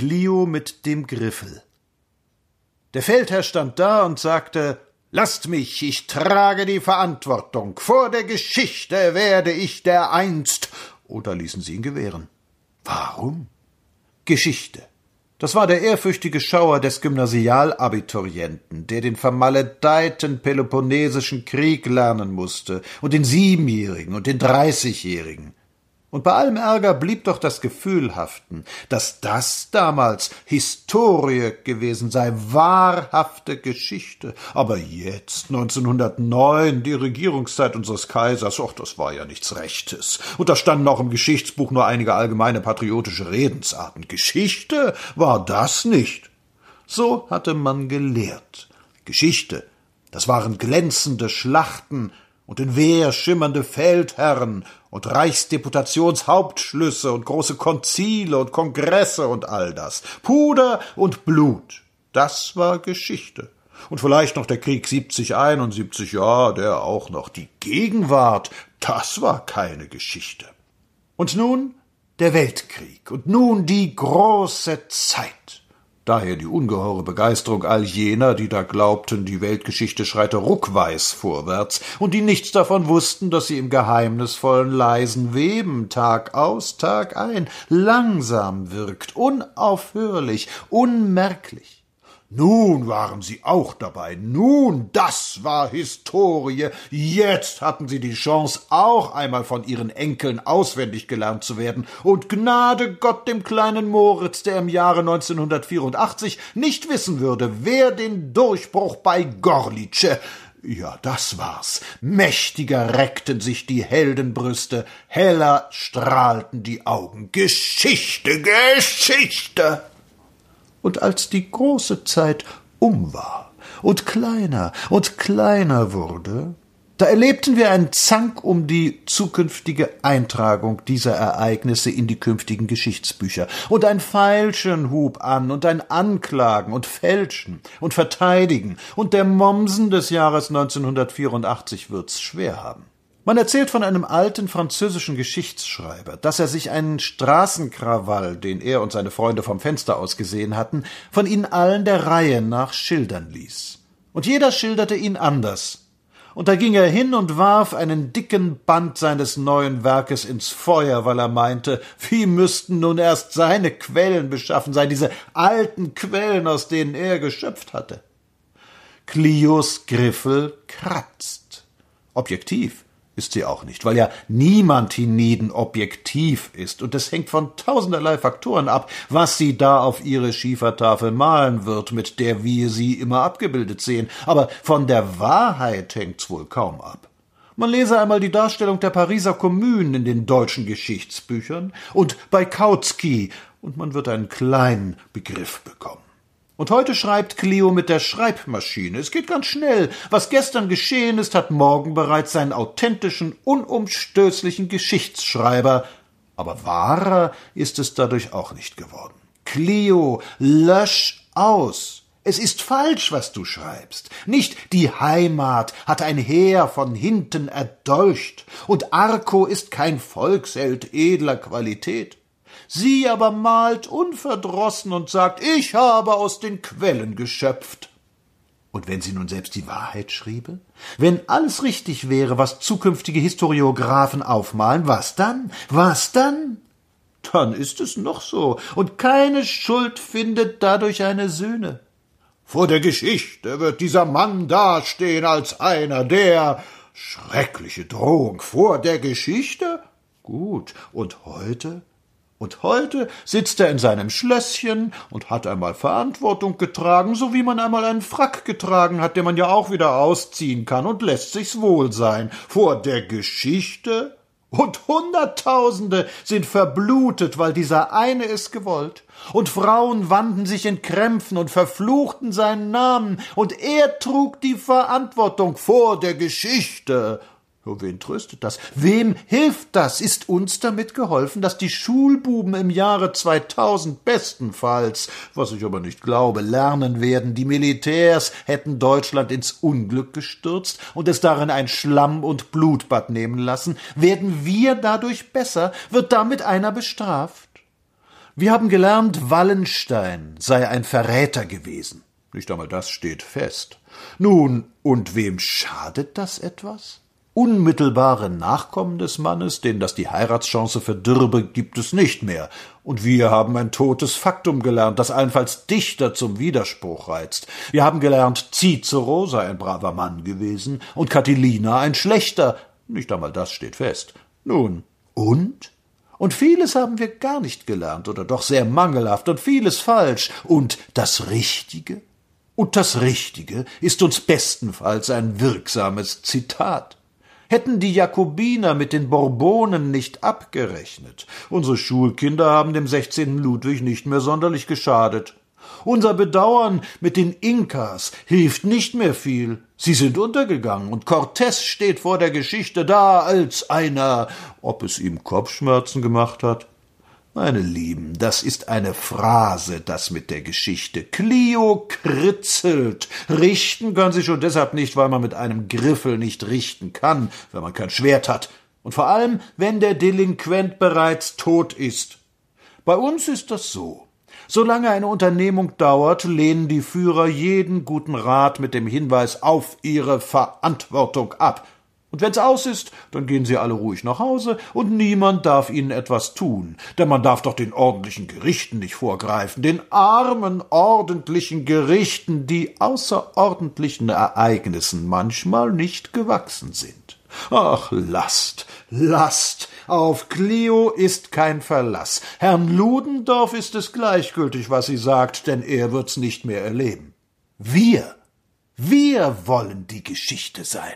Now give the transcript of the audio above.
Clio mit dem Griffel. Der Feldherr stand da und sagte Lasst mich, ich trage die Verantwortung. Vor der Geschichte werde ich dereinst. Oder ließen sie ihn gewähren. Warum? Geschichte. Das war der ehrfürchtige Schauer des Gymnasialabiturienten, der den vermaledeiten Peloponnesischen Krieg lernen musste, und den Siebenjährigen und den Dreißigjährigen. Und bei allem Ärger blieb doch das Gefühl haften, dass das damals Historie gewesen sei, wahrhafte Geschichte. Aber jetzt, 1909, die Regierungszeit unseres Kaisers, och, das war ja nichts Rechtes. Und da standen auch im Geschichtsbuch nur einige allgemeine patriotische Redensarten. Geschichte war das nicht. So hatte man gelehrt. Geschichte, das waren glänzende Schlachten, und in Wehr schimmernde Feldherren und Reichsdeputationshauptschlüsse und große Konzile und Kongresse und all das. Puder und Blut. Das war Geschichte. Und vielleicht noch der Krieg 70, 71, ja, der auch noch. Die Gegenwart, das war keine Geschichte. Und nun der Weltkrieg und nun die große Zeit. Daher die ungeheure Begeisterung all jener, die da glaubten, die Weltgeschichte schreite ruckweis vorwärts und die nichts davon wussten, dass sie im geheimnisvollen leisen Weben Tag aus, Tag ein langsam wirkt, unaufhörlich, unmerklich. Nun waren sie auch dabei. Nun, das war Historie. Jetzt hatten sie die Chance, auch einmal von ihren Enkeln auswendig gelernt zu werden. Und Gnade Gott dem kleinen Moritz, der im Jahre 1984 nicht wissen würde, wer den Durchbruch bei Gorlitsche ja, das war's. Mächtiger reckten sich die Heldenbrüste, heller strahlten die Augen. Geschichte, Geschichte! Und als die große Zeit um war und kleiner und kleiner wurde, da erlebten wir einen Zank um die zukünftige Eintragung dieser Ereignisse in die künftigen Geschichtsbücher und ein Feilschen hub an und ein Anklagen und Fälschen und Verteidigen und der Mommsen des Jahres 1984 wird's schwer haben. Man erzählt von einem alten französischen Geschichtsschreiber, dass er sich einen Straßenkrawall, den er und seine Freunde vom Fenster aus gesehen hatten, von ihnen allen der Reihe nach schildern ließ. Und jeder schilderte ihn anders. Und da ging er hin und warf einen dicken Band seines neuen Werkes ins Feuer, weil er meinte, wie müssten nun erst seine Quellen beschaffen sein, diese alten Quellen, aus denen er geschöpft hatte. Clios Griffel kratzt. Objektiv ist sie auch nicht, weil ja niemand hienieden objektiv ist, und es hängt von tausenderlei Faktoren ab, was sie da auf ihre Schiefertafel malen wird, mit der wir sie immer abgebildet sehen, aber von der Wahrheit hängt's wohl kaum ab. Man lese einmal die Darstellung der Pariser Kommunen in den deutschen Geschichtsbüchern und bei Kautsky, und man wird einen kleinen Begriff bekommen. Und heute schreibt Clio mit der Schreibmaschine. Es geht ganz schnell. Was gestern geschehen ist, hat morgen bereits seinen authentischen, unumstößlichen Geschichtsschreiber. Aber wahrer ist es dadurch auch nicht geworden. Clio, lösch aus. Es ist falsch, was du schreibst. Nicht die Heimat hat ein Heer von hinten erdolcht, und Arco ist kein Volksheld edler Qualität. Sie aber malt unverdrossen und sagt, ich habe aus den Quellen geschöpft. Und wenn sie nun selbst die Wahrheit schriebe? Wenn alles richtig wäre, was zukünftige Historiographen aufmalen, was dann? Was dann? Dann ist es noch so, und keine Schuld findet dadurch eine Sühne. Vor der Geschichte wird dieser Mann dastehen als einer, der schreckliche Drohung vor der Geschichte? Gut, und heute? Und heute sitzt er in seinem Schlösschen und hat einmal Verantwortung getragen, so wie man einmal einen Frack getragen hat, den man ja auch wieder ausziehen kann und lässt sich's wohl sein. Vor der Geschichte? Und Hunderttausende sind verblutet, weil dieser eine es gewollt. Und Frauen wanden sich in Krämpfen und verfluchten seinen Namen, und er trug die Verantwortung vor der Geschichte. Wen tröstet das? Wem hilft das? Ist uns damit geholfen, dass die Schulbuben im Jahre 2000 bestenfalls, was ich aber nicht glaube, lernen werden, die Militärs hätten Deutschland ins Unglück gestürzt und es darin ein Schlamm- und Blutbad nehmen lassen? Werden wir dadurch besser? Wird damit einer bestraft? Wir haben gelernt, Wallenstein sei ein Verräter gewesen. Nicht einmal das steht fest. Nun, und wem schadet das etwas? Unmittelbare Nachkommen des Mannes, denen das die Heiratschance verdürbe, gibt es nicht mehr. Und wir haben ein totes Faktum gelernt, das allenfalls Dichter zum Widerspruch reizt. Wir haben gelernt, Cicero sei ein braver Mann gewesen und Catilina ein schlechter. Nicht einmal das steht fest. Nun, und? Und vieles haben wir gar nicht gelernt oder doch sehr mangelhaft und vieles falsch. Und das Richtige? Und das Richtige ist uns bestenfalls ein wirksames Zitat. Hätten die Jakobiner mit den Bourbonen nicht abgerechnet, unsere Schulkinder haben dem 16. Ludwig nicht mehr sonderlich geschadet. Unser Bedauern mit den Inkas hilft nicht mehr viel. Sie sind untergegangen und Cortés steht vor der Geschichte da als einer, ob es ihm Kopfschmerzen gemacht hat, meine Lieben, das ist eine Phrase, das mit der Geschichte. Clio kritzelt. Richten können sie schon deshalb nicht, weil man mit einem Griffel nicht richten kann, wenn man kein Schwert hat. Und vor allem, wenn der Delinquent bereits tot ist. Bei uns ist das so. Solange eine Unternehmung dauert, lehnen die Führer jeden guten Rat mit dem Hinweis auf ihre Verantwortung ab. Und wenn's aus ist, dann gehen sie alle ruhig nach Hause und niemand darf ihnen etwas tun, denn man darf doch den ordentlichen Gerichten nicht vorgreifen, den armen ordentlichen Gerichten, die außerordentlichen Ereignissen manchmal nicht gewachsen sind. Ach, lasst, lasst, auf Clio ist kein Verlass. Herrn Ludendorff ist es gleichgültig, was sie sagt, denn er wird's nicht mehr erleben. Wir, wir wollen die Geschichte sein.